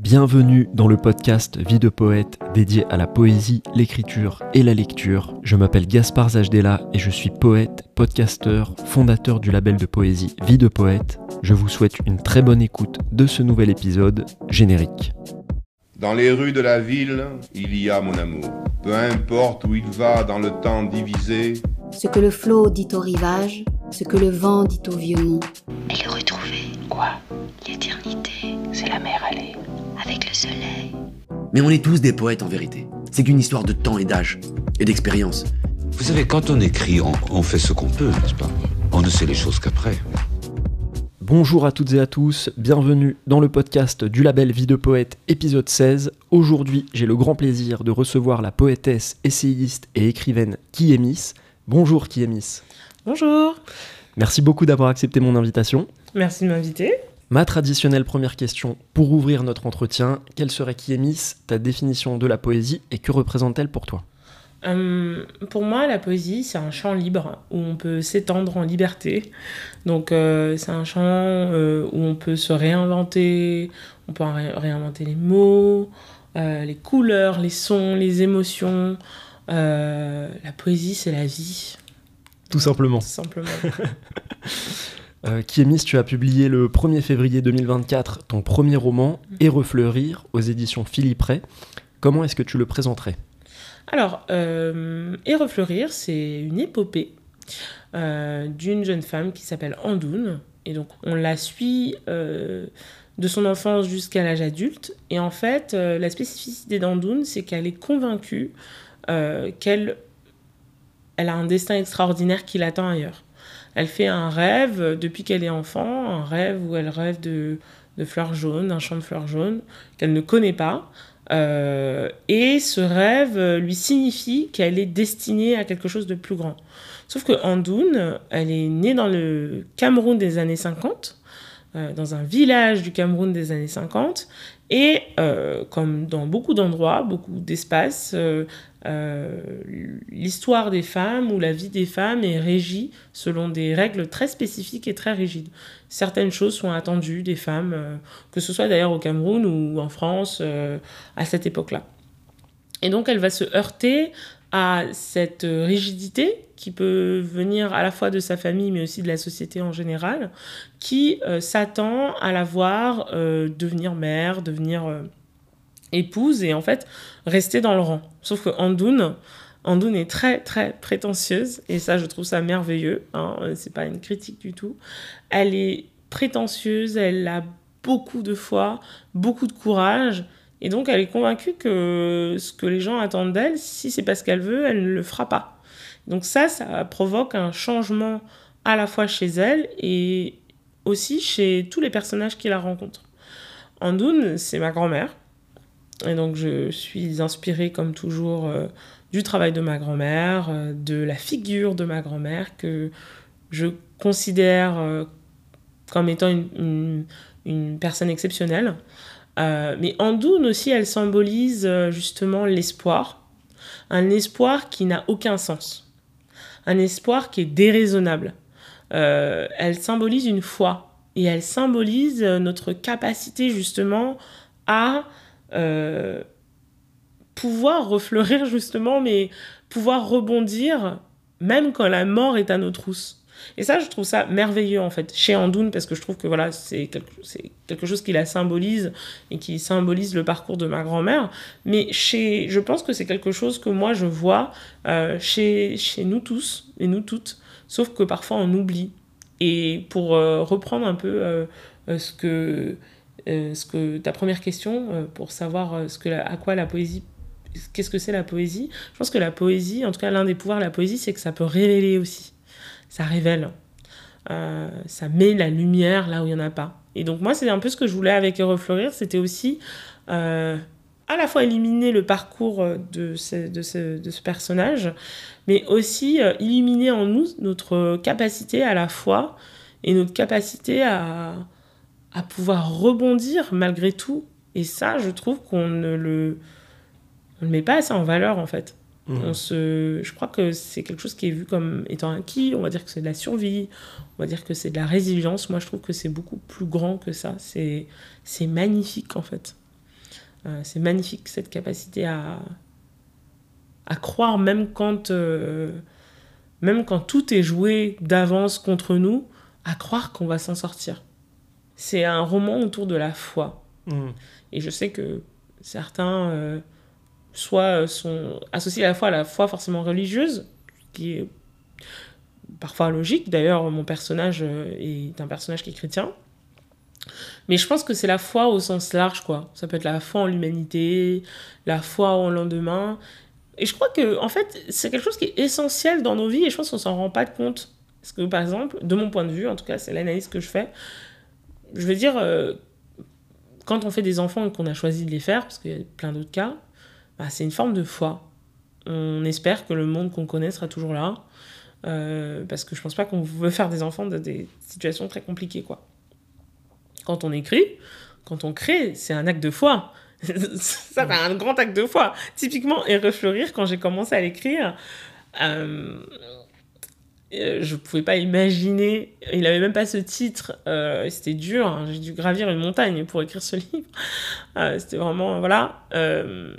Bienvenue dans le podcast Vie de poète dédié à la poésie, l'écriture et la lecture. Je m'appelle Gaspard Zajdela et je suis poète, podcasteur, fondateur du label de poésie Vie de poète. Je vous souhaite une très bonne écoute de ce nouvel épisode générique. Dans les rues de la ville, il y a mon amour. Peu importe où il va dans le temps divisé. Ce que le flot dit au rivage, ce que le vent dit au vieux mont. Et le retrouver. Quoi? L'éternité, c'est la mer allée. Avec le soleil. Mais on est tous des poètes en vérité. C'est qu'une histoire de temps et d'âge, et d'expérience. Vous savez, quand on écrit, on, on fait ce qu'on peut, n'est-ce pas? On ne sait les choses qu'après. Bonjour à toutes et à tous, bienvenue dans le podcast du label Vie de Poète épisode 16. Aujourd'hui, j'ai le grand plaisir de recevoir la poétesse, essayiste et écrivaine Kiemis. Bonjour Kiemis. Bonjour. Merci beaucoup d'avoir accepté mon invitation. Merci de m'inviter. Ma traditionnelle première question pour ouvrir notre entretien, quelle serait Kiemis, ta définition de la poésie et que représente-t-elle pour toi? Euh, pour moi, la poésie, c'est un champ libre où on peut s'étendre en liberté. Donc, euh, c'est un champ euh, où on peut se réinventer, on peut ré- réinventer les mots, les couleurs, les sons, les émotions. La poésie, c'est la vie, Tout simplement. tout simplement. Euh, Kiemis, tu as publié le 1er février 2024 ton premier roman, Et refleurir, aux éditions Philippe Ray. Comment est-ce que tu le présenterais? Alors, euh, Et refleurir, c'est une épopée euh, d'une jeune femme qui s'appelle Andoun. Et donc, on la suit de son enfance jusqu'à l'âge adulte. Et en fait, la spécificité d'Andoun, c'est qu'elle est convaincue qu'elle elle a un destin extraordinaire qui l'attend ailleurs. Elle fait un rêve euh, depuis qu'elle est enfant, un rêve où elle rêve de, fleurs jaunes, d'un champ de fleurs jaunes qu'elle ne connaît pas. Euh, et ce rêve euh, lui signifie qu'elle est destinée à quelque chose de plus grand. Sauf que Andoun, elle est née dans le Cameroun des années 50, euh, dans un village du Cameroun des années 50, et comme dans beaucoup d'endroits, beaucoup d'espaces, l'histoire des femmes ou la vie des femmes est régie selon des règles très spécifiques et très rigides. Certaines choses sont attendues des femmes, euh, que ce soit d'ailleurs au Cameroun ou en France euh, à cette époque-là. Et donc elle va se heurter à cette euh, rigidité qui peut venir à la fois de sa famille mais aussi de la société en général, qui euh, s'attend à la voir euh, devenir mère, devenir euh, épouse et en fait rester dans le rang. Sauf que Andoun, Andoun est très très prétentieuse et ça je trouve ça merveilleux, hein, c'est pas une critique du tout. Elle est prétentieuse, elle a beaucoup de foi, beaucoup de courage et donc elle est convaincue que ce que les gens attendent d'elle, si c'est parce qu'elle veut, elle ne le fera pas. Donc ça, ça provoque un changement à la fois chez elle et aussi chez tous les personnages qui la rencontrent. Andoun, c'est ma grand-mère. Et donc je suis inspirée comme toujours euh, du travail de ma grand-mère, euh, de la figure de ma grand-mère que je considère euh, comme étant une, une- une personne exceptionnelle. Mais Andoun aussi, elle symbolise justement l'espoir. Un espoir qui n'a aucun sens. Un espoir qui est déraisonnable. Elle symbolise une foi. Et elle symbolise notre capacité justement à euh, pouvoir refleurir justement, mais pouvoir rebondir même quand la mort est à nos trousses. Et ça, je trouve ça merveilleux en fait chez Andoun parce que je trouve que voilà, c'est quelque, chose qui la symbolise et qui symbolise le parcours de ma grand-mère. Mais chez, je pense que c'est quelque chose que moi je vois euh, chez, chez nous tous et nous toutes, sauf que parfois on oublie. Et pour euh, reprendre un peu ce que ce que ta première question euh, pour savoir euh, ce que à quoi la poésie qu'est-ce que c'est la poésie je pense que la poésie en tout cas l'un des pouvoirs de la poésie c'est que ça peut révéler aussi. Ça révèle. Euh, ça met la lumière là où il n'y en a pas. Et donc moi c'est un peu ce que je voulais avec Refleurir c'était aussi euh, à la fois éliminer le parcours euh, de ce, de ce, personnage mais aussi euh, illuminer en nous notre capacité à la fois et notre capacité à, à pouvoir rebondir malgré tout. Et ça, je trouve qu'on ne le, on ne met pas assez en valeur en fait. On se, je crois que c'est quelque chose qui est vu comme étant acquis. On va dire que c'est de la survie. On va dire que c'est de la résilience. Moi, je trouve que c'est beaucoup plus grand que ça. C'est, c'est magnifique en fait. Euh, c'est magnifique cette capacité à, à croire même quand, euh, même quand tout est joué d'avance contre nous, à croire qu'on va s'en sortir. C'est un roman autour de la foi. Mm. Et je sais que certains euh, soit sont associés à la fois à la foi forcément religieuse, qui est parfois logique. D'ailleurs, mon personnage euh, est un personnage qui est chrétien. Mais je pense que c'est la foi au sens large, quoi. Ça peut être la foi en l'humanité, la foi au lendemain. Et je crois que, en fait, c'est quelque chose qui est essentiel dans nos vies et je pense qu'on s'en rend pas compte. Parce que, par exemple, de mon point de vue, en tout cas, c'est l'analyse que je fais, je veux dire, euh, quand on fait des enfants et qu'on a choisi de les faire, parce qu'il y a plein d'autres cas, bah, c'est une forme de foi. On espère que le monde qu'on connaît sera toujours là. euh, parce que je pense pas qu'on veut faire des enfants dans des situations très compliquées, quoi. Quand on écrit, quand on crée, c'est un acte de foi. ça fait un grand acte de foi. Typiquement, Et refleurir, quand j'ai commencé à l'écrire, euh, je pouvais pas imaginer, il avait même pas ce titre, euh, c'était dur, hein, j'ai dû gravir une montagne pour écrire ce livre. Euh, c'était vraiment, voilà. euh,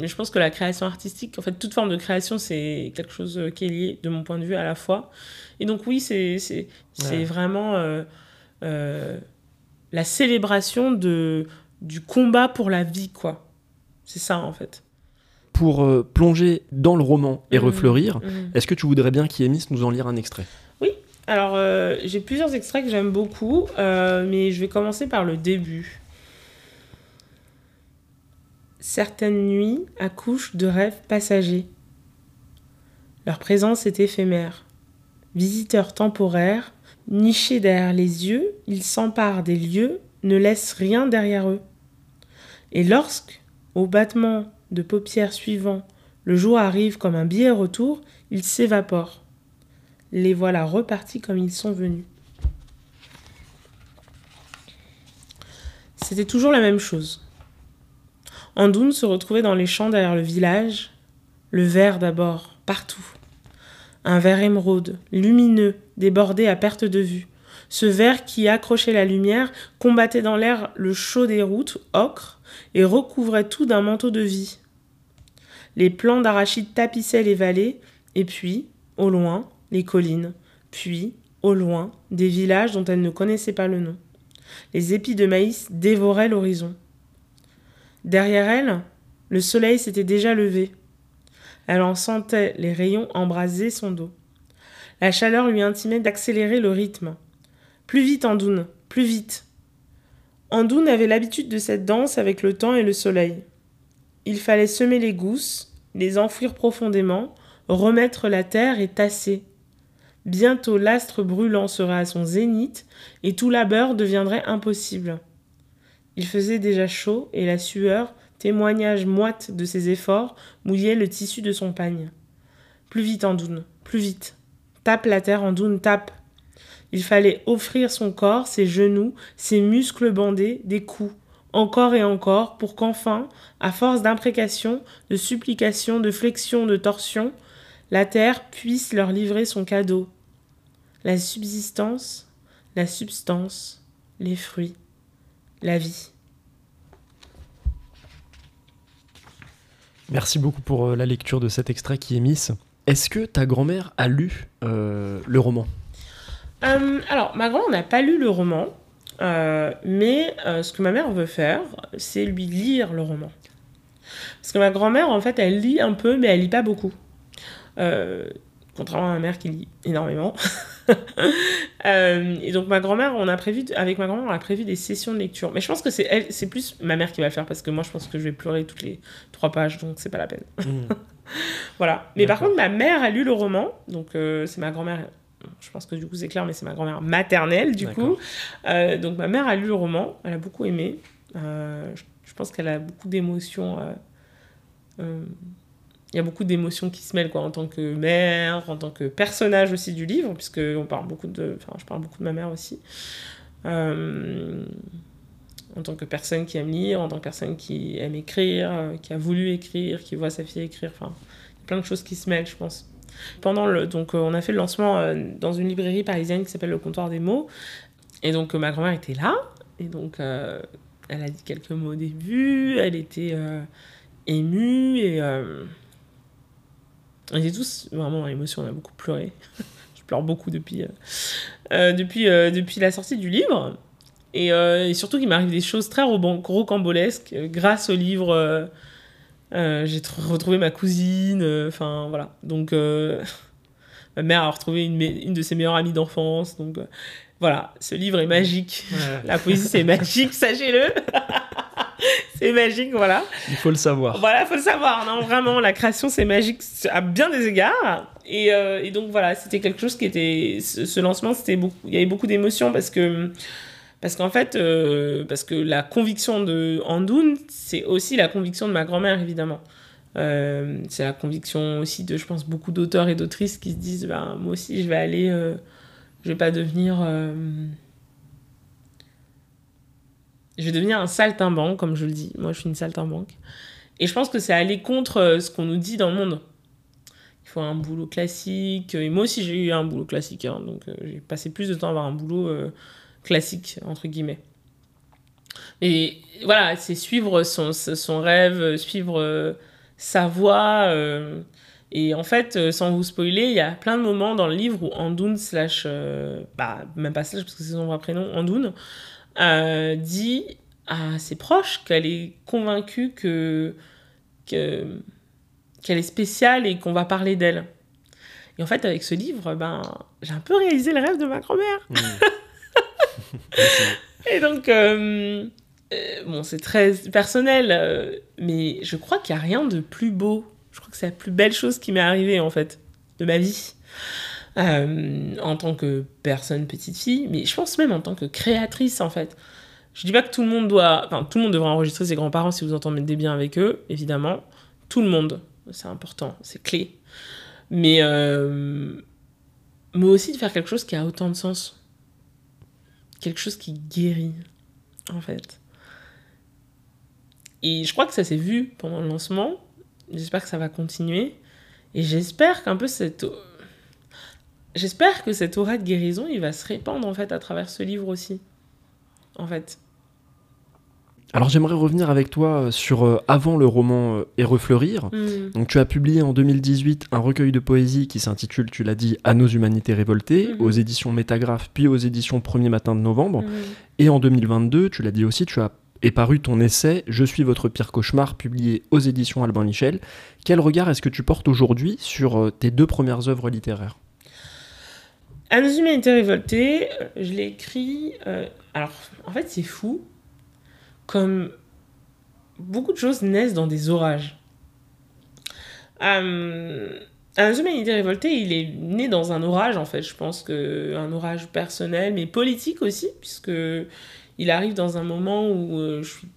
mais je pense que la création artistique, en fait, toute forme de création, c'est quelque chose euh, qui est lié, de mon point de vue, à la fois. Et donc, oui, c'est c'est c'est Ouais. vraiment euh, euh, la célébration de, du combat pour la vie, quoi. C'est ça, en fait. Pour euh, plonger dans le roman et Mhm. refleurir, Mhm. est-ce que tu voudrais bien qu'Iemis nous en lire un extrait? Alors, euh, j'ai plusieurs extraits que j'aime beaucoup, euh, mais je vais commencer par le début. Certaines nuits accouchent de rêves passagers. Leur présence est éphémère. Visiteurs temporaires, nichés derrière les yeux, ils s'emparent des lieux, ne laissent rien derrière eux. Et lorsque, au battement de paupières suivant, le jour arrive comme un billet retour, ils s'évaporent les voilà repartis comme ils sont venus. C'était toujours la même chose. Andoun se retrouvait dans les champs derrière le village, le vert d'abord, partout. Un vert émeraude, lumineux, débordé à perte de vue. Ce vert qui accrochait la lumière combattait dans l'air le chaud des routes, ocre, et recouvrait tout d'un manteau de vie. Les plants d'arachides tapissaient les vallées, et puis, au loin, les collines, puis, au loin, des villages dont elle ne connaissait pas le nom. Les épis de maïs dévoraient l'horizon. Derrière elle, le soleil s'était déjà levé. Elle en sentait les rayons embraser son dos. La chaleur lui intimait d'accélérer le rythme. Plus vite, Andoun, plus vite. Andoun avait l'habitude de cette danse avec le temps et le soleil. Il fallait semer les gousses, les enfouir profondément, remettre la terre et tasser. Bientôt l'astre brûlant serait à son zénith et tout labeur deviendrait impossible. Il faisait déjà chaud et la sueur, témoignage moite de ses efforts, mouillait le tissu de son pagne. Plus vite, Andoun, plus vite. Tape la terre, Andoun, tape. Il fallait offrir son corps, ses genoux, ses muscles bandés, des coups, encore et encore, pour qu'enfin, à force d'imprécations, de supplications, de flexions, de torsions, la terre puisse leur livrer son cadeau. La subsistance, la substance, les fruits, la vie. Merci beaucoup pour euh, la lecture de cet extrait qui est Miss. Est-ce que ta grand-mère a lu euh, le roman? Euh, alors, ma grand-mère n'a pas lu le roman, euh, mais euh, ce que ma mère veut faire, c'est lui lire le roman. Parce que ma grand-mère, en fait, elle lit un peu, mais elle lit pas beaucoup. Euh, contrairement à ma mère qui lit énormément. Et donc ma grand-mère, on a prévu, avec ma grand-mère, on a prévu des sessions de lecture. Mais je pense que c'est elle, c'est plus ma mère qui va le faire parce que moi, je pense que je vais pleurer toutes les trois pages, donc c'est pas la peine. Voilà. Mais par contre, ma mère a lu le roman, donc c'est ma grand-mère. Je pense que du coup c'est clair, mais c'est ma grand-mère maternelle du coup. Euh, donc ma mère a lu le roman, elle a beaucoup aimé. Euh, je, je pense qu'elle a beaucoup d'émotions. euh, il y a beaucoup d'émotions qui se mêlent quoi, en tant que mère, en tant que personnage aussi du livre, puisque on parle beaucoup de, enfin, je parle beaucoup de ma mère aussi. Euh, en tant que personne qui aime lire, en tant que personne qui aime écrire, qui a voulu écrire, qui voit sa fille écrire, enfin, il y a plein de choses qui se mêlent, je pense. Pendant le, donc, euh, on a fait le lancement euh, dans une librairie parisienne qui s'appelle le Comptoir des mots, et donc euh, ma grand-mère était là, et donc elle a dit quelques mots au début, elle était émue et on était tous vraiment dans l'émotion, on a beaucoup pleuré. Je pleure beaucoup depuis, depuis, depuis la sortie du livre. Et, et surtout qu'il m'arrive des choses très rocambolesques grâce au livre. Euh, j'ai tr- retrouvé ma cousine, euh, enfin voilà. Donc euh, ma mère a retrouvé une, une de ses meilleures amies d'enfance. Donc voilà, ce livre est magique. La poésie c'est magique, sachez-le. c'est magique, voilà. Il faut le savoir. Voilà, faut le savoir. Non, vraiment, la création, c'est magique à bien des égards. Et, et donc, voilà, c'était quelque chose qui était. Ce, ce lancement, c'était beaucoup. Il y avait beaucoup d'émotions parce que. Parce qu'en fait, euh, parce que la conviction de Andoun, c'est aussi la conviction de ma grand-mère, évidemment. Euh, c'est la conviction aussi de, je pense, beaucoup d'auteurs et d'autrices qui se disent ben, moi aussi, je vais aller. euh, je vais pas devenir. euh, je vais devenir un saltimbanque, comme je le dis. Moi, je suis une saltimbanque. Et je pense que c'est aller contre ce qu'on nous dit dans le monde. Il faut un boulot classique. Et moi aussi, j'ai eu un boulot classique. hein. donc, j'ai passé plus de temps à avoir un boulot classique, entre guillemets. Et voilà, c'est suivre son, son rêve, suivre euh, sa voie. euh, et en fait, euh, sans vous spoiler, il y a plein de moments dans le livre où Andoun slash... euh, bah, même pas slash, parce que c'est son vrai prénom, Andoun, euh, dit à ses proches qu'elle est convaincue que, que qu'elle est spéciale et qu'on va parler d'elle. Et en fait, avec ce livre, ben, j'ai un peu réalisé le rêve de ma grand-mère. et donc, euh, euh, bon, c'est très personnel, euh, mais je crois qu'il n'y a rien de plus beau. Je crois que c'est la plus belle chose qui m'est arrivée, en fait, de ma vie. En tant que personne petite fille, mais je pense même en tant que créatrice, en fait. Je dis pas que tout le monde doit, enfin tout le monde devrait enregistrer ses grands-parents si vous entendez bien avec eux, évidemment. Tout le monde, c'est important, c'est clé. Mais mais aussi de faire quelque chose qui a autant de sens, quelque chose qui guérit, en fait. Et je crois que ça s'est vu pendant le lancement. J'espère que ça va continuer. Et j'espère qu'un peu cette j'espère que cette aura de guérison, il va se répandre en fait à travers ce livre aussi. En fait. Alors j'aimerais revenir avec toi euh, sur euh, avant le roman euh, Et refleurir. Mm. Donc tu as publié en 2018 un recueil de poésie qui s'intitule, tu l'as dit, À nos humanités révoltées, Mhm. aux éditions Métagraphe, puis aux éditions Premier Matin de Novembre. Mm. Et en 2022, tu l'as dit aussi, tu as est paru ton essai Je suis votre pire cauchemar, publié aux éditions Albin Michel. Quel regard est-ce que tu portes aujourd'hui sur tes deux premières œuvres littéraires? À nos humanités révoltées, je l'ai écrit. euh, alors, en fait, c'est fou. Comme beaucoup de choses naissent dans des orages. Euh, à nos humanités révoltées, il est né dans un orage, en fait. Je pense que un orage personnel, mais politique aussi, puisque il arrive dans un moment où euh, je suis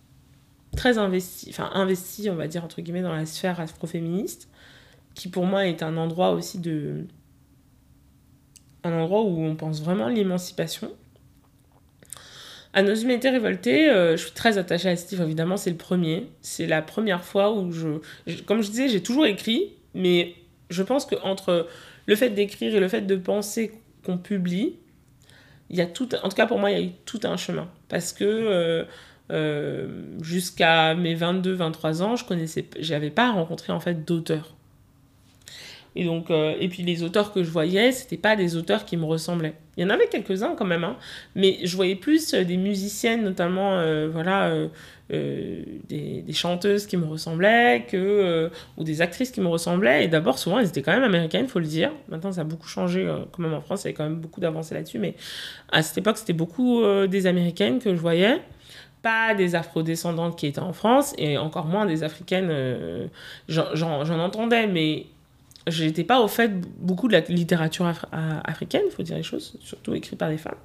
très investie, enfin investie, on va dire entre guillemets, dans la sphère afroféministe, qui pour moi est un endroit aussi de un endroit où on pense vraiment à l'émancipation. À nos humanités révoltées, euh, je suis très attachée à ce livre, évidemment, c'est le premier. C'est la première fois où je... Comme je disais, j'ai toujours écrit, mais je pense qu'entre le fait d'écrire et le fait de penser qu'on publie, il y a tout... En tout cas, pour moi, il y a eu tout un chemin. Parce que euh, euh, jusqu'à mes 22-23 ans, je connaissais... J'avais pas rencontré, en fait, d'auteurs. Et donc, euh, et puis les auteurs que je voyais, c'était pas des auteurs qui me ressemblaient. Il y en avait quelques-uns quand même, hein, mais je voyais plus euh, des musiciennes, notamment, euh, voilà, euh, des, des chanteuses qui me ressemblaient, que, ou des actrices qui me ressemblaient. Et d'abord, souvent, elles étaient quand même américaines, faut le dire. Maintenant, ça a beaucoup changé, quand même en France, il y avait quand même beaucoup d'avancées là-dessus, mais à cette époque, c'était beaucoup des américaines que je voyais. Pas des afrodescendantes qui étaient en France, et encore moins des africaines. j'en entendais, mais j'étais pas au fait beaucoup de la littérature afri- à- africaine, faut dire les choses, surtout écrite par des femmes.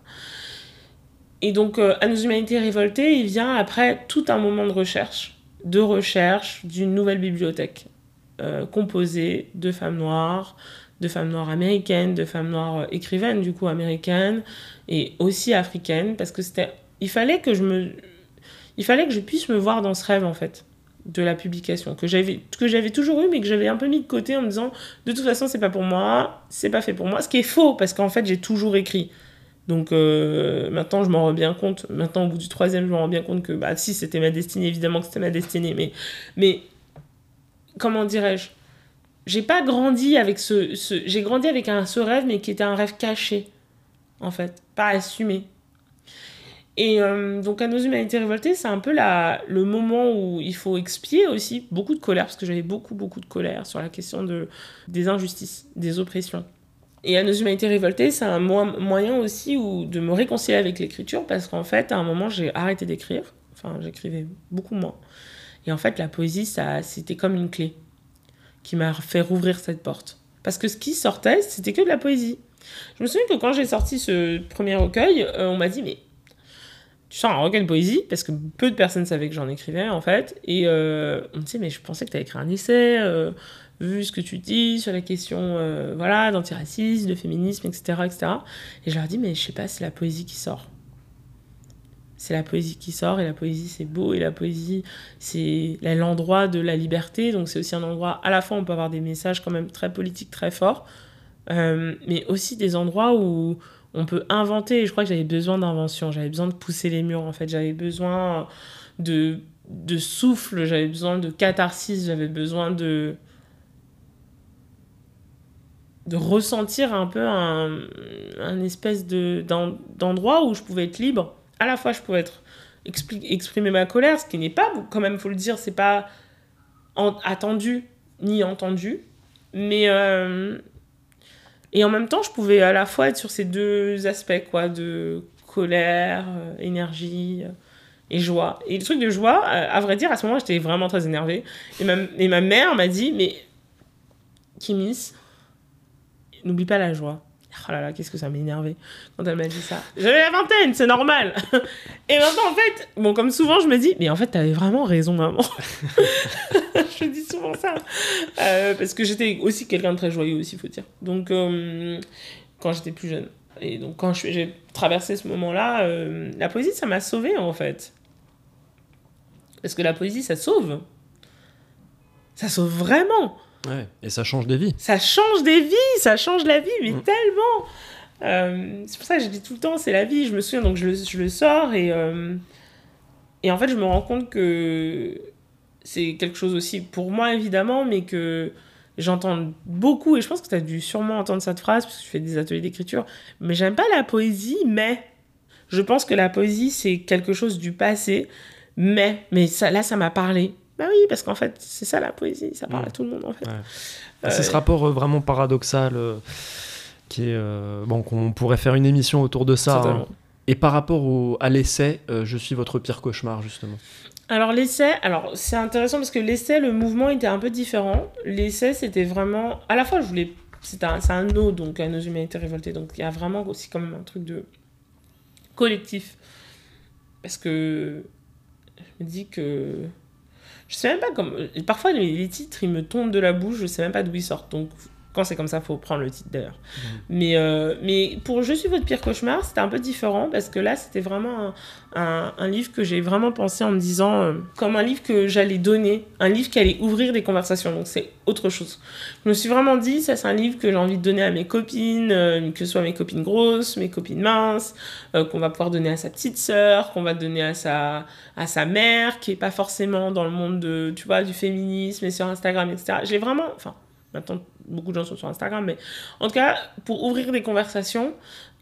Et donc, euh, À nos humanités révoltées, il vient après tout un moment de recherche, de recherche d'une nouvelle bibliothèque, euh, composée de femmes noires, de femmes noires américaines, de femmes noires euh, écrivaines, du coup américaines, et aussi africaines, parce que c'était. Il fallait que je me. Il fallait que je puisse me voir dans ce rêve, en fait de la publication que j'avais que j'avais toujours eu mais que j'avais un peu mis de côté en me disant de toute façon c'est pas pour moi c'est pas fait pour moi ce qui est faux parce qu'en fait j'ai toujours écrit Donc euh, maintenant, je m'en rends bien compte. Maintenant, au bout du troisième, je me rends bien compte que, bah, si c'était ma destinée, évidemment que c'était ma destinée. Mais, mais comment dirais-je? J'ai pas grandi avec ce. ce j'ai grandi avec un, ce rêve, mais qui était un rêve caché, en fait, pas assumé. Et euh, donc, nos humanités révoltées, c'est un peu la, le moment où il faut expier aussi beaucoup de colère, parce que j'avais beaucoup, beaucoup de colère sur la question de, des injustices, des oppressions. Et à nos humanités révoltées, c'est un moyen aussi où, de me réconcilier avec l'écriture, parce qu'en fait, à un moment, j'ai arrêté d'écrire. Enfin, j'écrivais beaucoup moins. Et en fait, la poésie, c'était comme une clé qui m'a fait rouvrir cette porte. Parce que ce qui sortait, c'était que de la poésie. Je me souviens que quand j'ai sorti ce premier recueil, euh, on m'a dit, mais tu sors un recueil de poésie parce que peu de personnes savaient que j'en écrivais en fait et euh, on me dit mais je pensais que tu avais écrit un essai euh, vu ce que tu dis sur la question euh, voilà d'antiracisme de féminisme etc etc et je leur dis mais je sais pas c'est la poésie qui sort. C'est la poésie qui sort et la poésie c'est beau et la poésie c'est l'endroit de la liberté. Donc c'est aussi un endroit à la fois on peut avoir des messages quand même très politiques très forts mais aussi des endroits où on peut inventer. je crois que j'avais besoin d'invention, j'avais besoin de pousser les murs en fait, j'avais besoin de, de souffle, j'avais besoin de catharsis, j'avais besoin de de ressentir un peu un, espèce de d'endroit où je pouvais être libre. À la fois, je pouvais être exprimer ma colère, ce qui n'est pas, quand même, faut le dire, c'est pas attendu ni entendu, mais euh, et en même temps, je pouvais à la fois être sur ces deux aspects, quoi, de colère, euh, énergie euh, et joie. Et le truc de joie, euh, à vrai dire, à ce moment, j'étais vraiment très énervée. Et ma, et ma mère m'a dit, mais Kimis, n'oublie pas la joie. Oh là là, qu'est-ce que ça m'énervait quand elle m'a dit ça. J'avais la vingtaine, c'est normal. Et maintenant, en fait, bon, comme souvent, je me dis, mais en fait, t'avais vraiment raison, maman. je dis souvent ça. Euh, parce que j'étais aussi quelqu'un de très joyeux, aussi, faut dire. Donc, euh, quand j'étais plus jeune. Et donc, quand j'ai traversé ce moment-là, euh, la poésie, ça m'a sauvée, en fait. Parce que la poésie, ça sauve. Ça sauve vraiment. Ouais, et ça change des vies. Ça change des vies, ça change la vie, mais mm. tellement. Euh, c'est pour ça que je dis tout le temps, c'est la vie. Je me souviens, donc je le, je le sors et, euh, et en fait, je me rends compte que c'est quelque chose aussi pour moi, évidemment, mais que j'entends beaucoup, et je pense que tu as dû sûrement entendre cette phrase, parce que je fais des ateliers d'écriture, mais j'aime pas la poésie, mais je pense que la poésie, c'est quelque chose du passé, mais, mais ça, là, ça m'a parlé. Bah oui, parce qu'en fait, c'est ça la poésie, ça parle à tout le monde en fait. Bah, c'est ce euh, rapport euh, vraiment paradoxal euh, qui est bon qu'on pourrait faire une émission autour de ça. Hein. Et par rapport au, à l'essai, je suis votre pire cauchemar justement. Alors l'essai, alors c'est intéressant parce que l'essai, le mouvement était un peu différent. L'essai, c'était vraiment, à la fois, je voulais, c'est un, un no, donc à nos humanités révoltées, donc il y a vraiment aussi comme un truc de collectif, parce que je me dis que je sais même pas comment. Parfois, les, titres, ils me tombent de la bouche, je sais même pas d'où ils sortent. Donc, quand c'est comme ça, faut prendre le titre d'ailleurs. Mmh. Mais, euh, mais pour Je suis votre pire cauchemar, c'était un peu différent parce que là, c'était vraiment un, un, livre que j'ai vraiment pensé en me disant euh, comme un livre que j'allais donner, un livre qui allait ouvrir des conversations. Donc, c'est autre chose. Je me suis vraiment dit, ça, c'est un livre que j'ai envie de donner à mes copines, euh, que ce soit mes copines grosses, mes copines minces, qu'on va pouvoir donner à sa petite sœur, qu'on va donner à sa, à sa mère, qui est pas forcément dans le monde de, tu vois, du féminisme et sur Instagram, etc. J'ai vraiment, enfin, maintenant beaucoup de gens sont sur Instagram, mais en tout cas, pour ouvrir des conversations.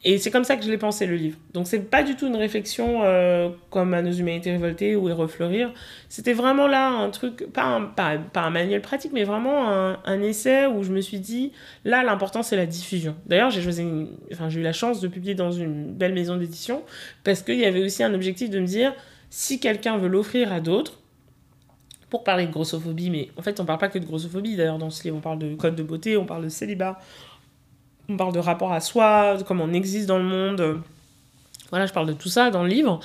Et c'est comme ça que je l'ai pensé, le livre. Donc, c'est pas du tout une réflexion euh, comme à nos humanités révoltées ou et refleurir. C'était vraiment là un truc, pas un, pas, un manuel pratique, mais vraiment un, un, essai où je me suis dit, là, l'important, c'est la diffusion. D'ailleurs, j'ai choisi, enfin, j'ai eu la chance de publier dans une belle maison d'édition parce qu'il y avait aussi un objectif de me dire, si quelqu'un veut l'offrir à d'autres, pour parler de grossophobie, mais en fait, on parle pas que de grossophobie. D'ailleurs, dans ce livre, on parle de code de beauté, on parle de célibat, on parle de rapport à soi, de comment on existe dans le monde. Voilà, je parle de tout ça dans le livre.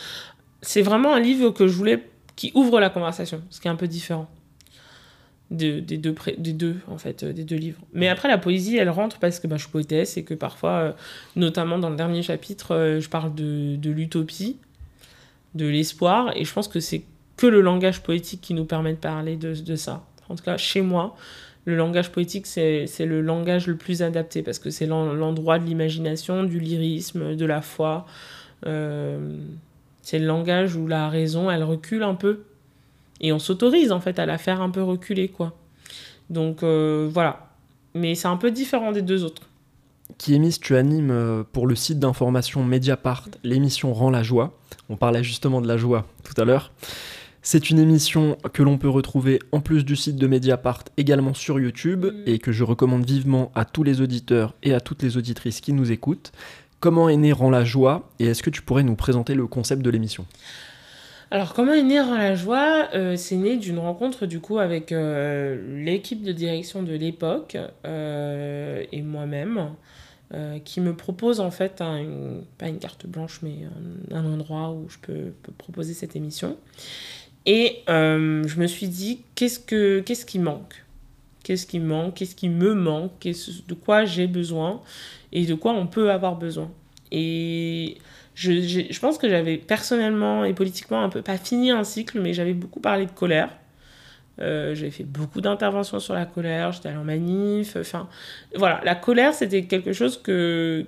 C'est vraiment un livre que je voulais qui ouvre la conversation, ce qui est un peu différent des, deux, des deux, en fait, euh, des deux livres. Mais après, la poésie, elle rentre parce que bah, je suis poétesse et que parfois, euh, notamment dans le dernier chapitre, euh, je parle de, de l'utopie, de l'espoir, et je pense que c'est que le langage poétique qui nous permet de parler de, ça. En tout cas, chez moi, le langage poétique, c'est le langage le plus adapté parce que c'est l'endroit de l'imagination, du lyrisme, de la foi. Euh, c'est le langage où la raison, elle recule un peu. Et on s'autorise en fait à la faire un peu reculer, quoi. Donc euh, voilà. Mais c'est un peu différent des deux autres. Kiemis, tu animes euh, pour le site d'information Mediapart l'émission Rend la joie. On parlait justement de la joie tout à l'heure. C'est une émission que l'on peut retrouver en plus du site de Mediapart également sur YouTube mm. et que je recommande vivement à tous les auditeurs et à toutes les auditrices qui nous écoutent. Comment est né Rend la joie et est-ce que tu pourrais nous présenter le concept de l'émission? Alors, comment est né Rend la joie? Euh, C'est né d'une rencontre du coup avec euh, l'équipe de direction de l'époque euh, et moi-même. qui me propose en fait pas une carte blanche mais un, endroit où je peux, proposer cette émission et euh, je me suis dit, qu'est-ce, que, qu'est-ce qui manque? Qu'est-ce qui manque? Qu'est-ce qui me manque? De quoi j'ai besoin? Et de quoi on peut avoir besoin? Et je, je pense que j'avais personnellement et politiquement un peu, pas fini un cycle, mais j'avais beaucoup parlé de colère. Euh, j'avais fait beaucoup d'interventions sur la colère, j'étais allée en manif, enfin voilà, la colère c'était quelque chose que,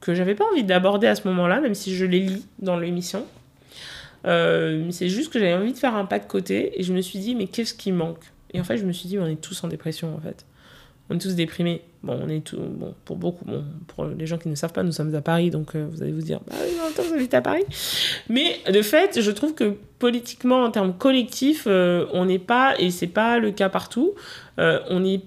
que j'avais pas envie d'aborder à ce moment-là, même si je l'ai lis dans l'émission. Euh, c'est juste que j'avais envie de faire un pas de côté et je me suis dit, mais qu'est-ce qui manque? Et en fait, je me suis dit, on est tous en dépression en fait. On est tous déprimés. Bon, on est tout, bon, pour beaucoup, bon, pour les gens qui ne savent pas, nous sommes à Paris, donc euh, vous allez vous dire, bah oui, en même temps, vous à Paris. Mais de fait, je trouve que politiquement, en termes collectifs, euh, on n'est pas, et c'est pas le cas partout, on est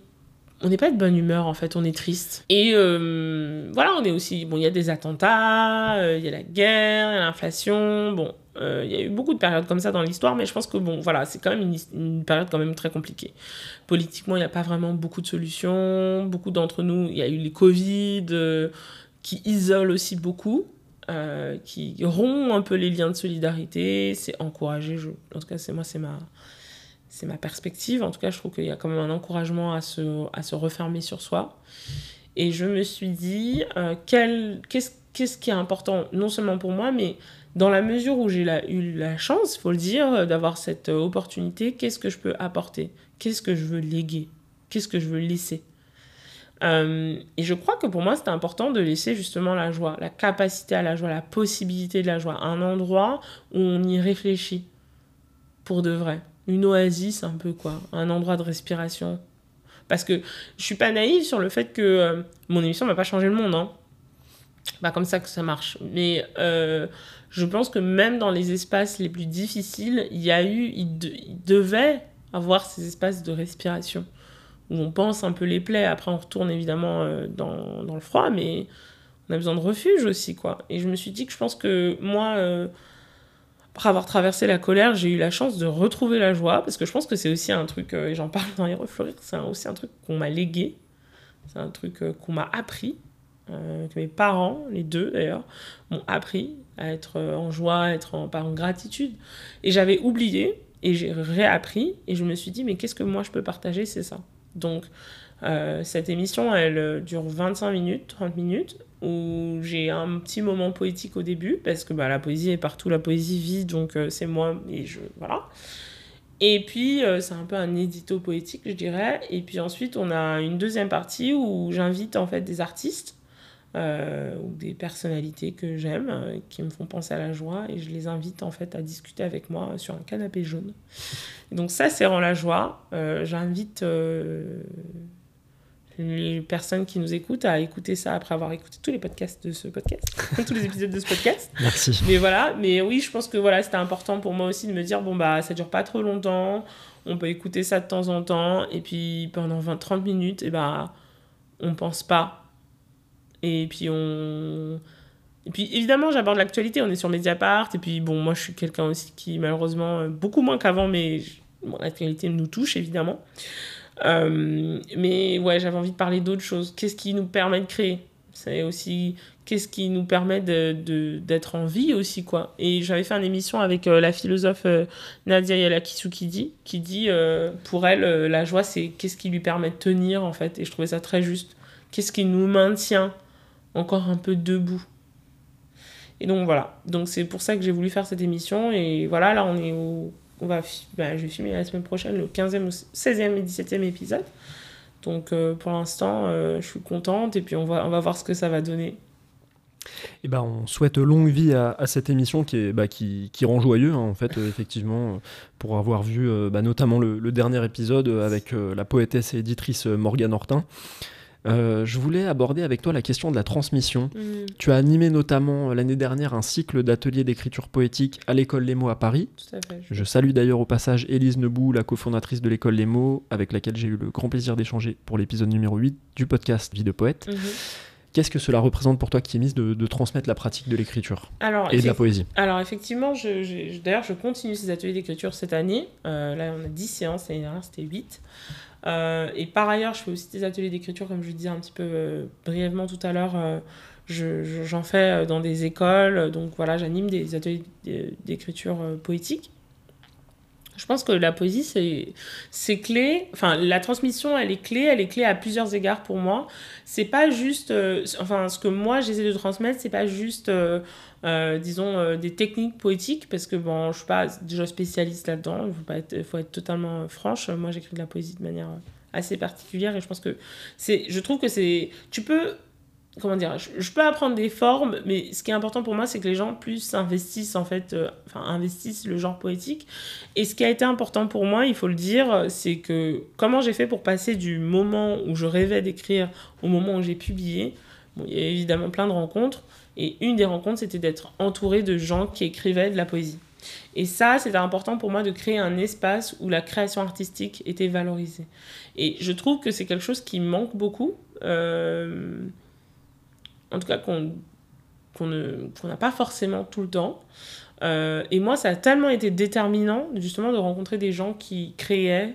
on n'est pas de bonne humeur en fait, on est triste. Et voilà, on est aussi, bon, il y a des attentats, il y a la guerre, il y a l'inflation, bon, euh, il y a eu beaucoup de périodes comme ça dans l'histoire, mais je pense que bon, voilà, c'est quand même une, période quand même très compliquée. Politiquement, il n'y a pas vraiment beaucoup de solutions. Beaucoup d'entre nous, il y a eu les Covid euh, qui isolent aussi beaucoup, euh, qui rompt un peu les liens de solidarité. C'est encouragé. Je, en tout cas, c'est moi, c'est ma, c'est ma perspective. En tout cas, je trouve qu'il y a quand même un encouragement à se, à se refermer sur soi. Et je me suis dit, qu'est-ce, qu'est-ce qui est important, non seulement pour moi, mais dans la mesure où j'ai eu la chance, il faut le dire, euh, d'avoir cette euh, opportunité, qu'est-ce que je peux apporter? Qu'est-ce que je veux léguer? Qu'est-ce que je veux laisser? Euh, Et je crois que pour moi, c'était important de laisser justement la joie, la capacité à la joie, la possibilité de la joie, un endroit où on y réfléchit pour de vrai. Une oasis un peu, quoi. Un endroit de respiration. Parce que je suis pas naïve sur le fait que mon émission va pas changer le monde, hein. Pas comme ça que ça marche. Mais je pense que même dans les espaces les plus difficiles, il y a eu, il, devait avoir ces espaces de respiration où on pense un peu les plaies. Après, on retourne évidemment euh, dans, dans, le froid, mais on a besoin de refuge aussi, quoi. Et je me suis dit que je pense que moi, euh, après avoir traversé la colère, j'ai eu la chance de retrouver la joie, parce que je pense que c'est aussi un truc, euh, et j'en parle dans les refleurir, c'est aussi un truc qu'on m'a légué, c'est un truc qu'on m'a appris, que mes parents, les deux d'ailleurs, m'ont appris à être en joie, à être en, gratitude. Et j'avais oublié et j'ai réappris et je me suis dit, mais qu'est-ce que moi je peux partager C'est ça. Donc, euh, cette émission, elle euh, dure 25 minutes, 30 minutes, où j'ai un petit moment poétique au début, parce que bah, la poésie est partout, la poésie vit, donc euh, c'est moi, et je. Voilà. Et puis, c'est un peu un édito poétique, je dirais. Et puis ensuite, on a une deuxième partie où j'invite en fait des artistes euh, ou des personnalités que j'aime, euh, qui me font penser à la joie, et je les invite en fait à discuter avec moi sur un canapé jaune. donc ça, c'est rend la joie. Euh, j'invite les personnes qui nous écoutent à écouter ça après avoir écouté tous les podcasts de ce podcast, tous les épisodes de ce podcast. Merci. Mais voilà, mais oui, je pense que voilà, c'était important pour moi aussi de me dire bon bah ça dure pas trop longtemps, on peut écouter ça de temps en temps, et puis pendant 20-30 minutes, et bah on pense pas et puis on. Et puis évidemment, j'aborde l'actualité, on est sur Mediapart. Et puis bon, moi je suis quelqu'un aussi qui, malheureusement, euh, beaucoup moins qu'avant, mais l'actualité nous touche évidemment. Euh, mais ouais, j'avais envie de parler d'autres choses. Qu'est-ce qui nous permet de créer? C'est aussi qu'est-ce qui nous permet d'être de, d'être en vie aussi, quoi. Et j'avais fait une émission avec euh, la philosophe Nadia Yalakisu qui dit, qui dit pour elle, la joie, c'est qu'est-ce qui lui permet de tenir, en fait. Et je trouvais ça très juste. Qu'est-ce qui nous maintient encore un peu debout? Et donc voilà, donc c'est pour ça que j'ai voulu faire cette émission. Et voilà, là on est au on va bah, je vais filmer la semaine prochaine le 15e, 16e et 17e épisode. Donc pour l'instant, je suis contente et puis on va, on va voir ce que ça va donner. Eh ben, on souhaite longue vie à, cette émission qui, est, bah, qui, qui, rend joyeux, hein, en fait, effectivement, pour avoir vu bah, notamment le, dernier épisode avec la poétesse et éditrice Morgane Hortin. Euh, je voulais aborder avec toi la question de la transmission. Mm. Tu as animé notamment euh, l'année dernière un cycle d'ateliers d'écriture poétique à l'école Les Mots à Paris. Tout à fait. Je salue d'ailleurs au passage Élise Nebou, la cofondatrice de l'école Les Mots, avec laquelle j'ai eu le grand plaisir d'échanger pour l'épisode numéro 8 du podcast Vie de poète. Mm-hmm. Qu'est-ce que cela représente pour toi, Kimis, de, de transmettre la pratique de l'écriture et de la poésie? Alors, effectivement, je, d'ailleurs, je continue ces ateliers d'écriture cette année. Euh, là, on a 10 séances, l'année dernière, c'était 8. Euh, et par ailleurs, je fais aussi des ateliers d'écriture, comme je disais un petit peu euh, brièvement tout à l'heure. Euh, j'en fais dans des écoles, donc voilà, j'anime des ateliers d'écriture poétique. Je pense que la poésie, c'est clé. Enfin, la transmission, elle est clé. Elle est clé à plusieurs égards pour moi. C'est pas juste. enfin, ce que moi, j'essaie de transmettre, c'est pas juste, disons, des techniques poétiques, parce que bon, je suis pas déjà spécialiste là-dedans. Il faut, faut être totalement franche. Moi, j'écris de la poésie de manière assez particulière et je pense que c'est. Je trouve que c'est. Tu peux comment dire, je, peux apprendre des formes, mais ce qui est important pour moi, c'est que les gens plus investissent en fait, euh, enfin investissent le genre poétique. Et ce qui a été important pour moi, il faut le dire, c'est que comment j'ai fait pour passer du moment où je rêvais d'écrire au moment où j'ai publié. Bon, il y a évidemment plein de rencontres, et une des rencontres, c'était d'être entouré de gens qui écrivaient de la poésie. Et ça, c'était important pour moi de créer un espace où la création artistique était valorisée. Et je trouve que c'est quelque chose qui manque beaucoup. Euh, en tout cas qu'on n'a pas forcément tout le temps. Euh, et moi, ça a tellement été déterminant, justement, de rencontrer des gens qui créaient,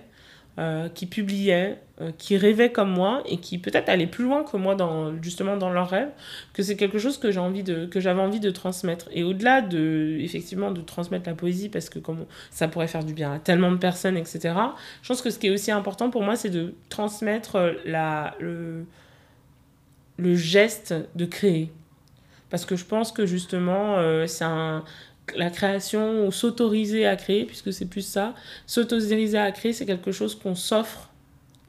euh, qui publiaient, euh, qui rêvaient comme moi et qui peut-être allaient plus loin que moi, dans, justement, dans leurs rêves, que c'est quelque chose que j'ai envie j'avais envie de transmettre. Et au-delà de, effectivement, de transmettre la poésie, parce que comme ça pourrait faire du bien à tellement de personnes, etc., je pense que ce qui est aussi important pour moi, c'est de transmettre la, le, le geste de créer. Parce que je pense que justement, euh, c'est un, la création ou s'autoriser à créer, puisque c'est plus ça, s'autoriser à créer, c'est quelque chose qu'on s'offre,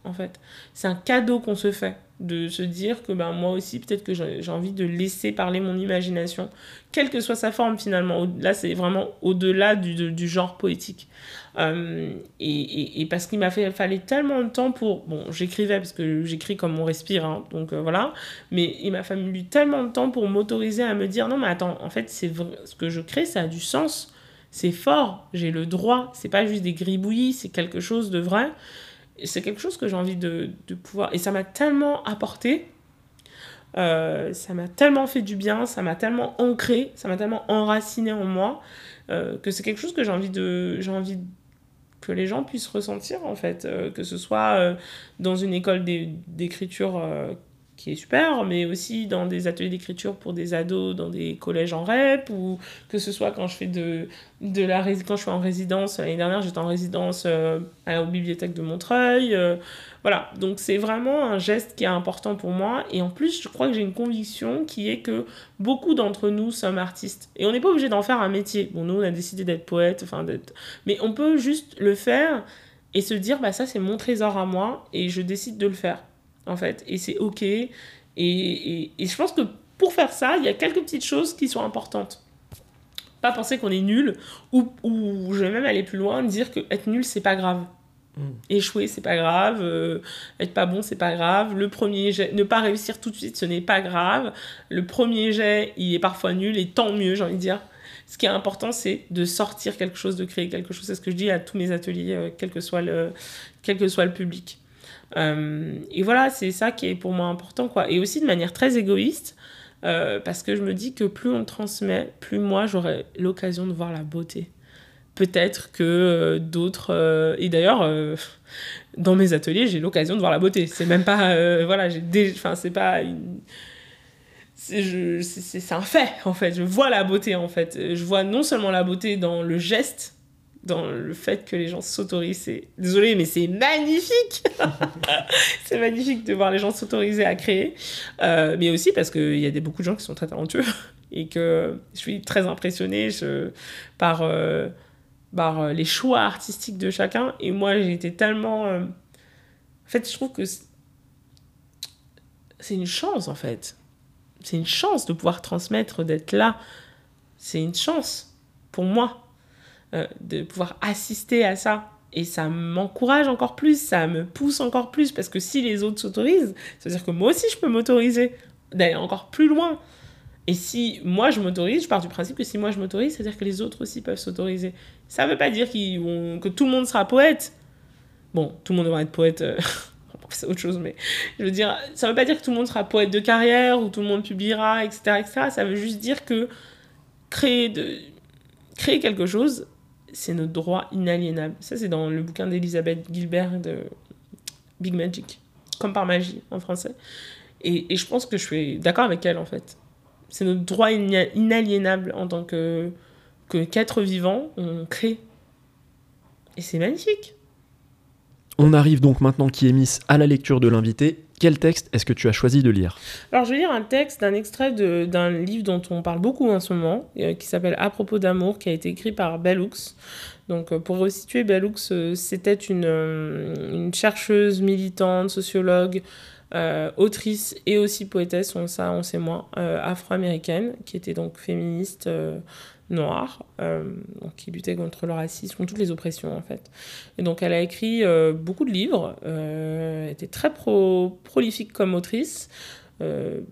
en fait. C'est un cadeau qu'on se fait de se dire que ben, moi aussi, peut-être que j'ai envie de laisser parler mon imagination, quelle que soit sa forme finalement. Là, c'est vraiment au-delà du, du, genre poétique. Euh, et, et, parce qu'il m'a fait fallait tellement de temps pour bon j'écrivais parce que j'écris comme on respire hein, donc euh, voilà mais il m'a fallu tellement de temps pour m'autoriser à me dire non mais attends en fait c'est ce que je crée ça a du sens c'est fort j'ai le droit c'est pas juste des gribouillis c'est quelque chose de vrai c'est quelque chose que j'ai envie de, de, pouvoir et ça m'a tellement apporté euh, ça m'a tellement fait du bien ça m'a tellement ancré ça m'a tellement enraciné en moi que c'est quelque chose que j'ai envie de j'ai envie que les gens puissent ressentir en fait, euh, que ce soit euh, dans une école d'écriture euh, qui est super, mais aussi dans des ateliers d'écriture pour des ados dans des collèges en REP, ou que ce soit quand je fais de, de la quand je suis en résidence, l'année dernière j'étais en résidence à la bibliothèque de Montreuil, voilà, donc c'est vraiment un geste qui est important pour moi. Et en plus, je crois que j'ai une conviction qui est que beaucoup d'entre nous sommes artistes. Et on n'est pas obligé d'en faire un métier. Bon, nous, on a décidé d'être poète, enfin. Mais on peut juste le faire et se dire, bah ça, c'est mon trésor à moi et je décide de le faire, en fait. Et c'est OK. Et, et, et je pense que pour faire ça, il y a quelques petites choses qui sont importantes pas penser qu'on est nul ou, ou je vais même aller plus loin dire que être nul c'est pas grave Mm. Échouer, c'est pas grave. Euh, être pas bon, c'est pas grave. Le premier jet, ne pas réussir tout de suite, ce n'est pas grave. Le premier jet, il est parfois nul et tant mieux, j'ai envie de dire. Ce qui est important, c'est de sortir quelque chose, de créer quelque chose. C'est ce que je dis à tous mes ateliers, euh, quel, que soit le, quel que soit le public. Euh, et voilà, c'est ça qui est pour moi important. quoi. Et aussi de manière très égoïste, parce que je me dis que plus on transmet, plus moi j'aurai l'occasion de voir la beauté peut-être que euh, d'autres et d'ailleurs euh, dans mes ateliers j'ai l'occasion de voir la beauté c'est même pas euh, voilà j'ai enfin c'est pas c'est un fait en fait je vois la beauté en fait je vois non seulement la beauté dans le geste dans le fait que les gens s'autorisent désolé mais c'est magnifique c'est magnifique de voir les gens s'autoriser à créer mais aussi parce qu'il y a des, beaucoup de gens qui sont très talentueux et que je suis très impressionnée je, par par euh, les choix artistiques de chacun. Et moi, j'ai été tellement. euh, En fait, je trouve que c'est une chance, en fait. C'est une chance de pouvoir transmettre, d'être là. C'est une chance pour moi euh, de pouvoir assister à ça. Et ça m'encourage encore plus, ça me pousse encore plus, parce que si les autres s'autorisent, ça veut dire que moi aussi je peux m'autoriser d'aller encore plus loin. Et si moi je m'autorise, je pars du principe que si moi je m'autorise, c'est-à-dire que les autres aussi peuvent s'autoriser. Ça veut pas dire que tout le monde sera poète. Bon, tout le monde devra être poète, euh, c'est autre chose, mais je veux dire, ça veut pas dire que tout le monde sera poète de carrière ou tout le monde publiera, etc. etc. Ça veut juste dire que créer, de, créer quelque chose, c'est notre droit inaliénable. Ça, c'est dans le bouquin d'Elisabeth Gilbert de Big Magic, comme par magie en français. Et, et je pense que je suis d'accord avec elle, en fait. C'est notre droit ina- inaliénable en tant que qu'être vivant, on crée. Et c'est magnifique. On arrive donc maintenant, Kiemis, à la lecture de l'invité. Quel texte est-ce que tu as choisi de lire Alors, je vais lire un texte d'un extrait d'un livre dont on parle beaucoup en ce moment, euh, qui s'appelle À propos d'amour, qui a été écrit par Bell Hooks. Donc, euh, pour resituer, Bell Hooks, euh, c'était une, une chercheuse, militante, sociologue, autrice et aussi poétesse, on, on sait moins, afro-américaine, qui était donc féministe noire, euh, donc qui luttait contre le racisme, contre toutes les oppressions en fait. Et donc elle a écrit euh, beaucoup de livres, euh, était très pro- prolifique comme autrice.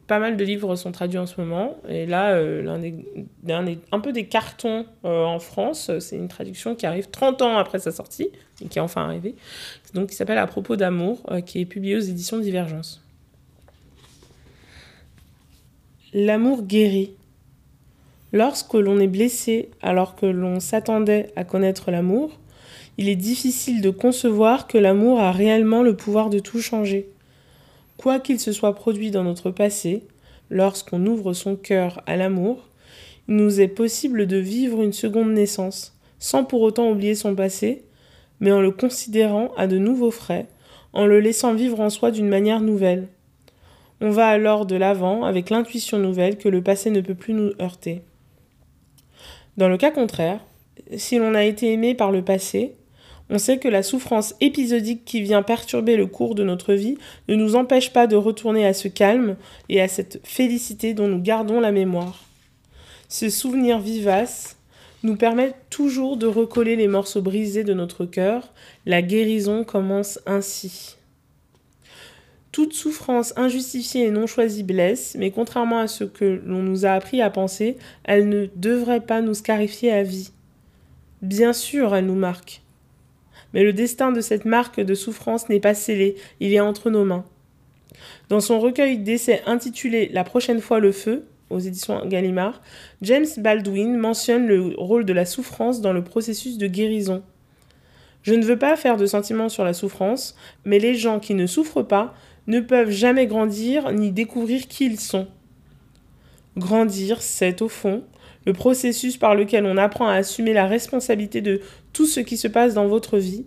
Pas mal de livres sont traduits en ce moment. Et là, l'un des, des- un peu des cartons en France, c'est une traduction qui arrive 30 ans après sa sortie, et qui est enfin arrivée, donc qui s'appelle À propos d'amour, qui est publié aux éditions Divergence. L'amour guérit. Lorsque l'on est blessé alors que l'on s'attendait à connaître l'amour, il est difficile de concevoir que l'amour a réellement le pouvoir de tout changer. Quoi qu'il se soit produit dans notre passé, lorsqu'on ouvre son cœur à l'amour, il nous est possible de vivre une seconde naissance, sans pour autant oublier son passé, mais en le considérant à de nouveaux frais, en le laissant vivre en soi d'une manière nouvelle. On va alors de l'avant avec l'intuition nouvelle que le passé ne peut plus nous heurter. Dans le cas contraire, si l'on a été aimé par le passé, on sait que la souffrance épisodique qui vient perturber le cours de notre vie ne nous empêche pas de retourner à ce calme et à cette félicité dont nous gardons la mémoire. Ce souvenir vivace nous permet toujours de recoller les morceaux brisés de notre cœur. La guérison commence ainsi. Toute souffrance injustifiée et non choisie blesse, mais contrairement à ce que l'on nous a appris à penser, elle ne devrait pas nous scarifier à vie. Bien sûr, elle nous marque. Mais le destin de cette marque de souffrance n'est pas scellé, il est entre nos mains. Dans son recueil d'essais intitulé La prochaine fois le feu, aux éditions Gallimard, James Baldwin mentionne le rôle de la souffrance dans le processus de guérison. Je ne veux pas faire de sentiments sur la souffrance, mais les gens qui ne souffrent pas ne peuvent jamais grandir ni découvrir qui ils sont. Grandir, c'est au fond le processus par lequel on apprend à assumer la responsabilité de tout ce qui se passe dans votre vie.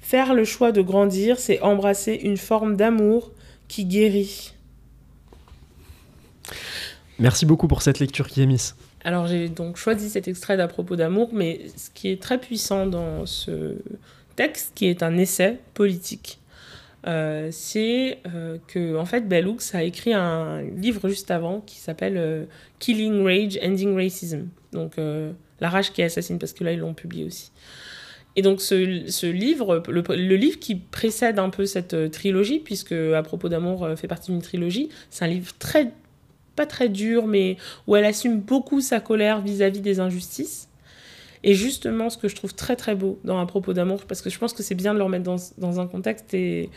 Faire le choix de grandir, c'est embrasser une forme d'amour qui guérit. Merci beaucoup pour cette lecture, Kiemis. Alors j'ai donc choisi cet extrait d'à propos d'amour, mais ce qui est très puissant dans ce texte, qui est un essai politique, euh, c'est euh, que en fait Bell Hooks a écrit un livre juste avant qui s'appelle euh, Killing Rage, Ending Racism. Donc la rage qui assassine, parce que là ils l'ont publié aussi. Et donc ce, ce livre, le, le, livre qui précède un peu cette trilogie, puisque à propos d'amour fait partie d'une trilogie, c'est un livre très pas très dur, mais où elle assume beaucoup sa colère vis-à-vis -vis des injustices. Et justement, ce que je trouve très très beau dans À propos d'amour, parce que je pense que c'est bien de le remettre dans, dans un contexte, et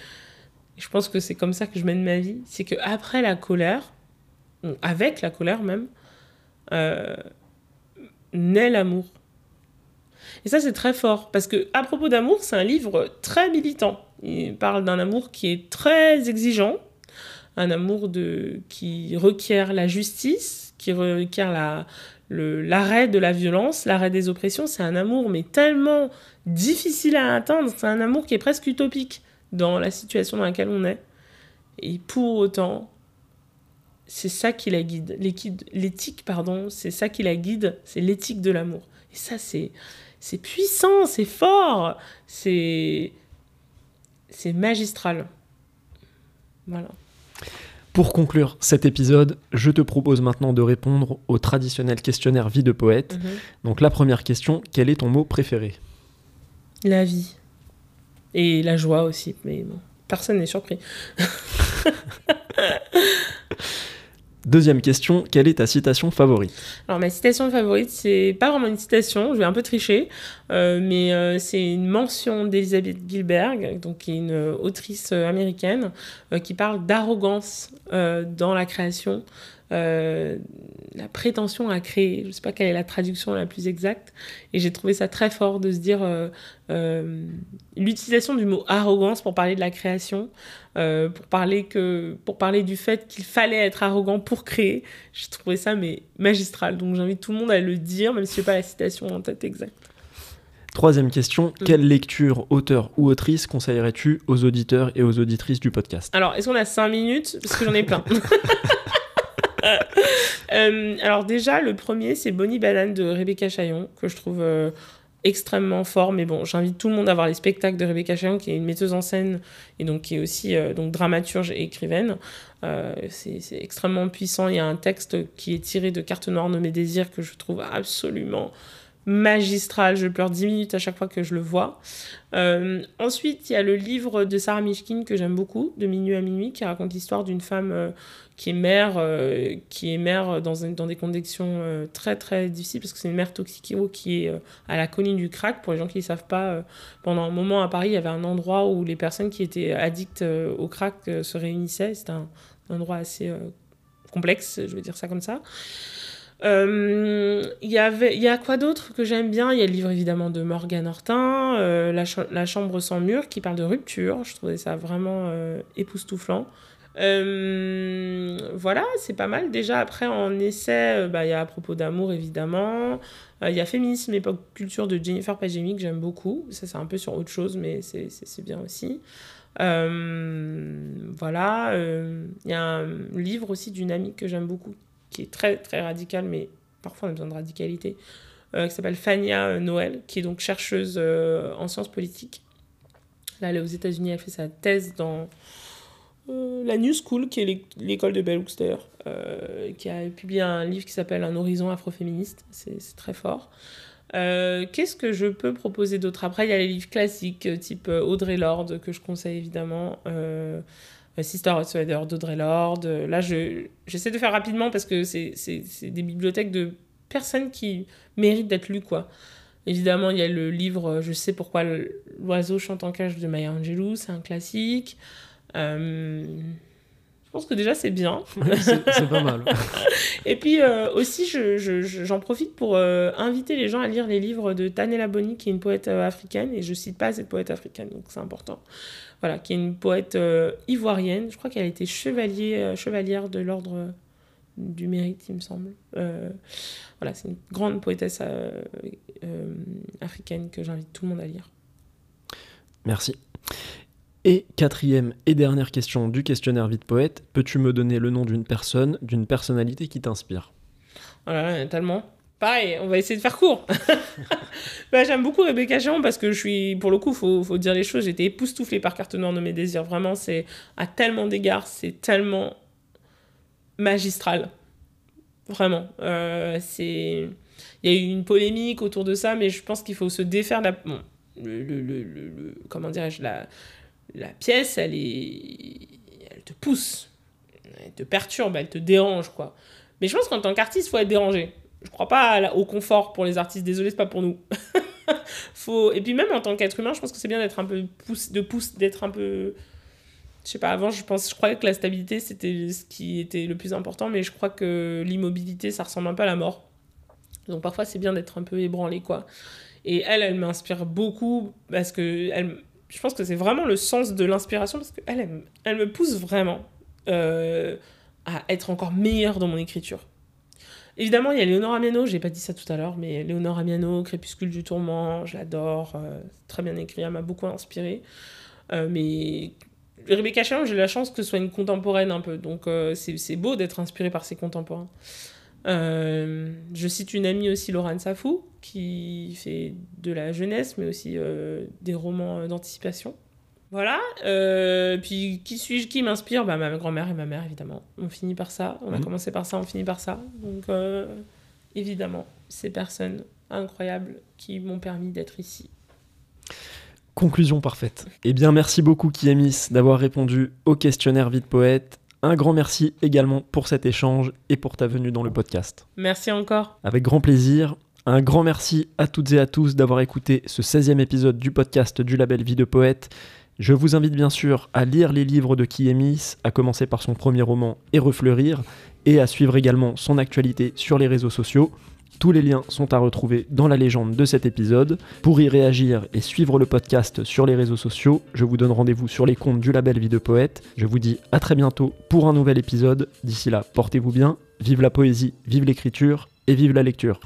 je pense que c'est comme ça que je mène ma vie, c'est qu'après la colère, avec la colère même, euh, naît l'amour. Et ça, c'est très fort, parce que À propos d'amour, c'est un livre très militant. Il parle d'un amour qui est très exigeant, un amour de, qui requiert la justice, qui requiert la, l'arrêt de la violence, l'arrêt des oppressions. C'est un amour, mais tellement difficile à atteindre. C'est un amour qui est presque utopique dans la situation dans laquelle on est. Et pour autant, c'est ça qui la guide. L'éthique, pardon, c'est ça qui la guide, c'est l'éthique de l'amour. Et ça, c'est, puissant, c'est fort, c'est c'est magistral. Voilà. Pour conclure cet épisode, je te propose maintenant de répondre au traditionnel questionnaire vie de poète. Mhm. Donc la première question, quel est ton mot préféré? La vie. Et la joie aussi, mais bon, personne n'est surpris. Deuxième question, quelle est ta citation favorite Alors ma citation favorite, c'est pas vraiment une citation, je vais un peu tricher, euh, mais euh, c'est une mention d'Elizabeth Gilbert, donc qui est une euh, autrice américaine, qui parle d'arrogance dans la création, euh, la prétention à créer. Je sais pas quelle est la traduction la plus exacte, et j'ai trouvé ça très fort de se dire euh, euh, l'utilisation du mot arrogance pour parler de la création, pour parler que pour parler du fait qu'il fallait être arrogant pour créer. J'ai trouvé ça mais magistral. Donc j'invite tout le monde à le dire, même si je n'ai pas la citation en tête exacte. Troisième question, quelle lecture, auteur ou autrice conseillerais-tu aux auditeurs et aux auditrices du podcast? Alors, est-ce qu'on a 5 minutes? Parce que j'en ai plein. Euh, alors déjà, le premier, c'est Bonnie Banane de Rebecca Chaillon, que je trouve euh, extrêmement fort. Mais bon, j'invite tout le monde à voir les spectacles de Rebecca Chaillon, qui est une metteuse en scène et donc qui est aussi euh, donc dramaturge et écrivaine. C'est extrêmement puissant. Il y a un texte qui est tiré de Carte Noire nommé Désir que je trouve absolument magistral. Je pleure 10 minutes à chaque fois que je le vois. Euh, ensuite, il y a le livre de Sarah Mishkin que j'aime beaucoup, De minuit à minuit, qui raconte l'histoire d'une femme euh, qui est mère, euh, qui est mère dans, des conditions très très difficiles, parce que c'est une mère toxico qui est à la colline du crack. Pour les gens qui ne savent pas, pendant un moment à Paris, il y avait un endroit où les personnes qui étaient addictes au crack se réunissaient. C'était un, un endroit assez complexe, je vais dire ça comme ça. Euh, Il y avait, il y a quoi d'autre que j'aime bien? Il y a le livre évidemment de Morgan Hortin, euh, la, Cha- La chambre sans mur, qui parle de rupture. Je trouvais ça vraiment euh, époustouflant. Euh, voilà, c'est pas mal. Déjà, après, en essai, euh, bah, il y a à propos d'amour, évidemment. Euh, Il y a Féminisme, époque culture de Jennifer Pagemi, que j'aime beaucoup. Ça, c'est un peu sur autre chose, mais c'est- bien aussi. Euh, voilà. euh, Il y a un livre aussi d'une amie que j'aime beaucoup, qui est très, très radical, mais parfois on a besoin de radicalité, euh, qui s'appelle Fania euh, Noël, qui est donc chercheuse euh, en sciences politiques. Là, elle est aux États-Unis, elle fait sa thèse dans la New School, qui est l'é- l'école de Bell Hooks d'ailleurs, qui a publié un livre qui s'appelle Un horizon afroféministe. C'est très fort. Qu'est-ce que je peux proposer d'autre? Après, il y a les livres classiques, type Audrey Lorde, que je conseille évidemment. Sister Outsider d'Audrey Lorde. Euh, Là, je- j'essaie de faire rapidement parce que c'est des bibliothèques de personnes qui méritent d'être lues, quoi. Évidemment, il y a le livre euh, Je sais pourquoi l'oiseau chante en cage de Maya Angelou, c'est un classique. Euh, je pense que déjà, c'est bien. C'est pas mal. Et puis euh, aussi, je- je- je- j'en profite pour euh, inviter les gens à lire les livres de Tanela Boni, qui est une poète africaine, et je cite pas cette poète africaine, donc c'est important. Voilà, qui est une poète euh, ivoirienne. Je crois qu'elle a été chevalier, euh, chevalière de l'ordre du mérite, il me semble. Euh, voilà, c'est une grande poétesse africaine que j'invite tout le monde à lire. Merci. Et quatrième et dernière question du questionnaire Vite Poète, peux-tu me donner le nom d'une personne, d'une personnalité qui t'inspire? Voilà, a tellement. Pareil, on va essayer de faire court. bah, J'aime beaucoup Rebecca Jean parce que je suis, pour le coup, faut, faut dire les choses, j'étais époustouflée par Carte Noire de mes désirs. Vraiment, c'est à tellement d'égards, c'est tellement magistral. Vraiment. Euh, c'est... Il y a eu une polémique autour de ça, mais je pense qu'il faut se défaire de la... Bon, le, le- le- comment dirais-je la, la pièce, elle est... Elle te pousse. Elle te perturbe, elle te dérange, quoi. Mais je pense qu'en tant qu'artiste, faut être dérangé. Je crois pas au confort pour les artistes. Désolé, c'est pas pour nous. faut... Et puis même en tant qu'être humain, je pense que c'est bien d'être un peu pousse, de pousse, d'être un peu. Je sais pas. Avant, je pense, je croyais que la stabilité c'était ce qui était le plus important, mais je crois que l'immobilité, ça ressemble un peu à la mort. Donc parfois, c'est bien d'être un peu ébranlé, quoi. Et elle, elle m'inspire beaucoup parce que elle, je pense que c'est vraiment le sens de l'inspiration parce qu'elle, elle, elle me pousse vraiment euh, à être encore meilleure dans mon écriture. Évidemment, il y a Léonore Amiano, j'ai pas dit ça tout à l'heure, mais Léonore Amiano, Crépuscule du tourment, je l'adore, euh, très bien écrit, elle m'a beaucoup inspiré. Euh, mais Rebecca Challon, j'ai la chance que ce soit une contemporaine un peu, donc euh, c'est beau d'être inspiré par ses contemporains. Je cite une amie aussi, Laurent Safou, qui fait de la jeunesse, mais aussi des romans d'anticipation. Voilà. Euh, puis qui suis-je Qui m'inspire? Bah, Ma grand-mère et ma mère, évidemment. On finit par ça. On a Mhm. commencé par ça, on finit par ça. Donc, euh, évidemment, ces personnes incroyables qui m'ont permis d'être ici. Conclusion parfaite. Eh bien, merci beaucoup Kiemis d'avoir répondu au questionnaire Vite Poète. Un grand merci également pour cet échange et pour ta venue dans le podcast. Merci encore. Avec grand plaisir. Un grand merci à toutes et à tous d'avoir écouté ce 16e épisode du podcast du label Vie de Poète. Je vous invite bien sûr à lire les livres de Kiemis, à commencer par son premier roman Et refleurir, et à suivre également son actualité sur les réseaux sociaux. Tous les liens sont à retrouver dans la légende de cet épisode. Pour y réagir et suivre le podcast sur les réseaux sociaux, je vous donne rendez-vous sur les comptes du label Vie de Poète. Je vous dis à très bientôt pour un nouvel épisode. D'ici là, portez-vous bien, vive la poésie, vive l'écriture et vive la lecture.